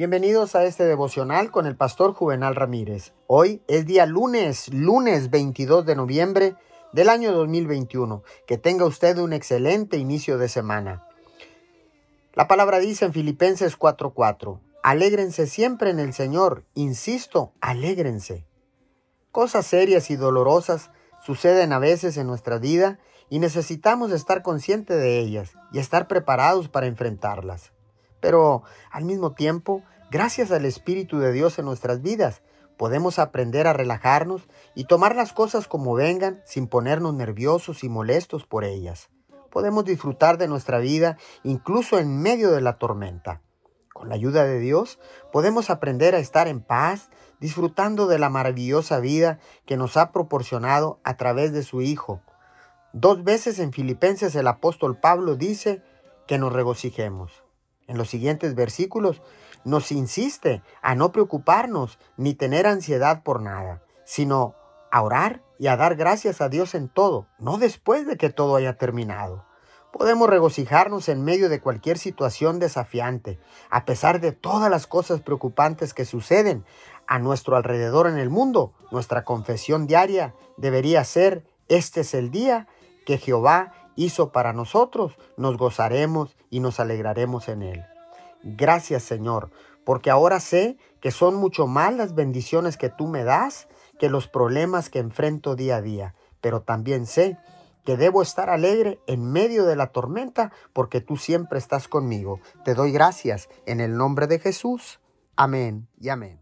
Bienvenidos a este devocional con el pastor Juvenal Ramírez. Hoy es día lunes, lunes 22 de noviembre del año 2021. Que tenga usted un excelente inicio de semana. La palabra dice en Filipenses 4:4, alégrense siempre en el Señor, insisto, alégrense. Cosas serias y dolorosas suceden a veces en nuestra vida y necesitamos estar conscientes de ellas y estar preparados para enfrentarlas. Pero al mismo tiempo, gracias al Espíritu de Dios en nuestras vidas, podemos aprender a relajarnos y tomar las cosas como vengan sin ponernos nerviosos y molestos por ellas. Podemos disfrutar de nuestra vida incluso en medio de la tormenta. Con la ayuda de Dios podemos aprender a estar en paz, disfrutando de la maravillosa vida que nos ha proporcionado a través de su Hijo. Dos veces en Filipenses el apóstol Pablo dice que nos regocijemos en los siguientes versículos, nos insiste a no preocuparnos ni tener ansiedad por nada, sino a orar y a dar gracias a Dios en todo, no después de que todo haya terminado. Podemos regocijarnos en medio de cualquier situación desafiante, a pesar de todas las cosas preocupantes que suceden a nuestro alrededor en el mundo. Nuestra confesión diaria debería ser, este es el día que Jehová hizo para nosotros, nos gozaremos y nos alegraremos en él. Gracias Señor, porque ahora sé que son mucho más las bendiciones que tú me das que los problemas que enfrento día a día, pero también sé que debo estar alegre en medio de la tormenta porque tú siempre estás conmigo. Te doy gracias en el nombre de Jesús. Amén y amén.